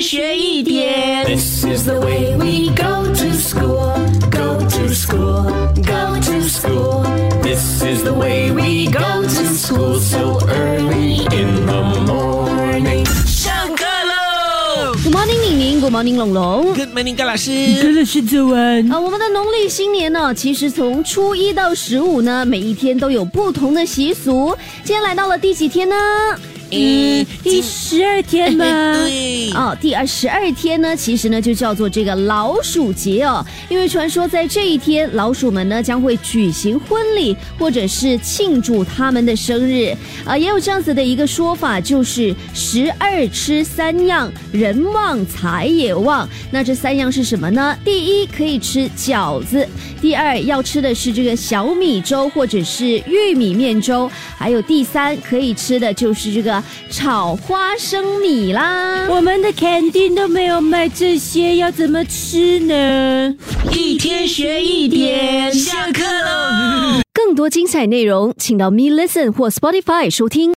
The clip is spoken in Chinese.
天学一点。This is the way we go to school, go to school, go to school. This is the way we go to school so early in the morning. 上课喽 Good morning，宁宁，Good morning，龙龙。！Good morning，高老师。老师早安。啊，我们的农历新年呢，其实从初一到十五呢，每一天都有不同的习俗。今天来到了第几天呢？嗯，第十二天吗？对，哦，第二十二天呢，其实呢就叫做这个老鼠节哦，因为传说在这一天，老鼠们呢将会举行婚礼，或者是庆祝他们的生日。啊、也有这样子的一个说法，就是十二吃三样，人旺财也旺。那这三样是什么呢？第一可以吃饺子，第二要吃的是这个小米粥或者是玉米面粥，还有第三可以吃的就是这个炒花生米啦。我们的 canteen 都没有卖这些，要怎么吃呢？一天学一点，下课喽。更多精彩内容，请到 Me Listen 或 Spotify 收听。